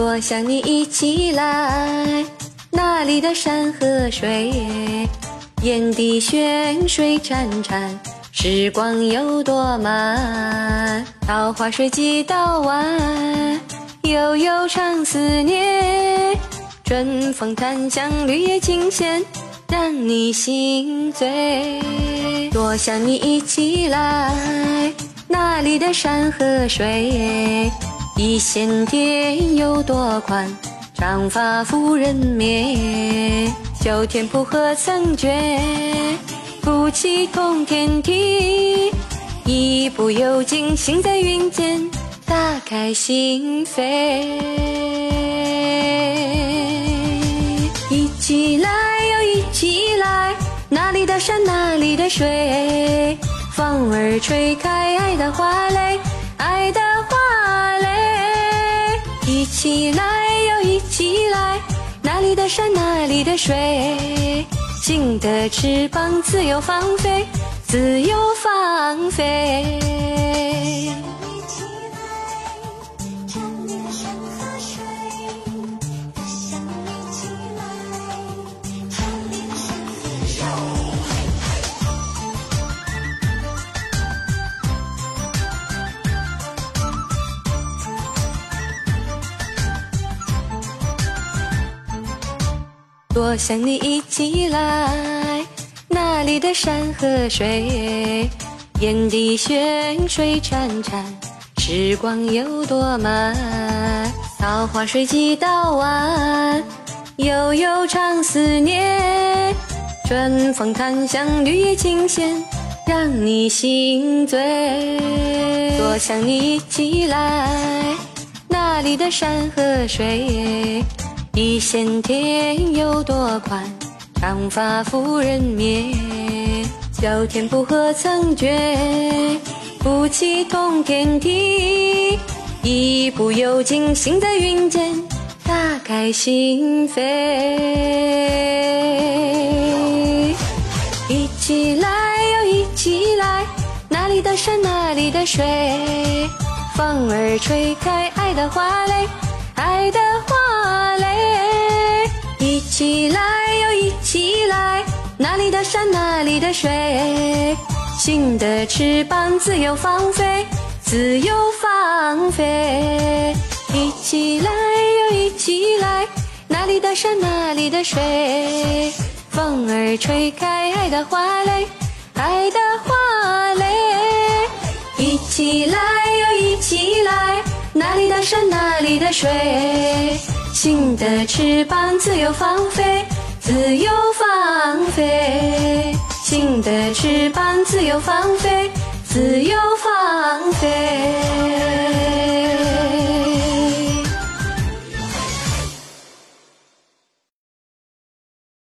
多想你一起来，那里的山和水，眼底泉水潺潺，时光有多慢？桃花水几道弯，悠悠长思念。春风檀香，绿叶琴弦，让你心醉。多想你一起来，那里的山和水。一线天有多宽？长发拂人面，九天不何曾觉？夫妻同天梯，一步有惊，心在云间，打开心扉。一起来哟，一起来，哪里的山，哪里的水，风儿吹开爱的花蕾，起来哟，一起来，哪里的山，哪里的水，心的翅膀自由放飞，自由放飞。多想你一起来，那里的山和水，眼底泉水潺潺，时光有多慢？桃花水几道弯，悠悠长思念。春风檀香，绿叶琴弦，让你心醉。多想你一起来，那里的山和水。一线天有多宽？长发拂人面，九天不何曾觉？夫妻同天梯，一步有惊，心在云间，打开心扉。一起来哟，一起来，哪里的山，哪里的水，风儿吹开爱的花蕾，爱的花蕾。一起来哟，一起来，哪里的山，哪里的水，心的翅膀自由放飞，自由放飞。一起来哟，一起来，哪里的山，哪里的水，风儿吹开爱的花蕾，爱的花蕾。一起来，哪里的山，哪里的水。心的翅膀自由放飞，自由放飞。心的翅膀自由放飞，自由放飞。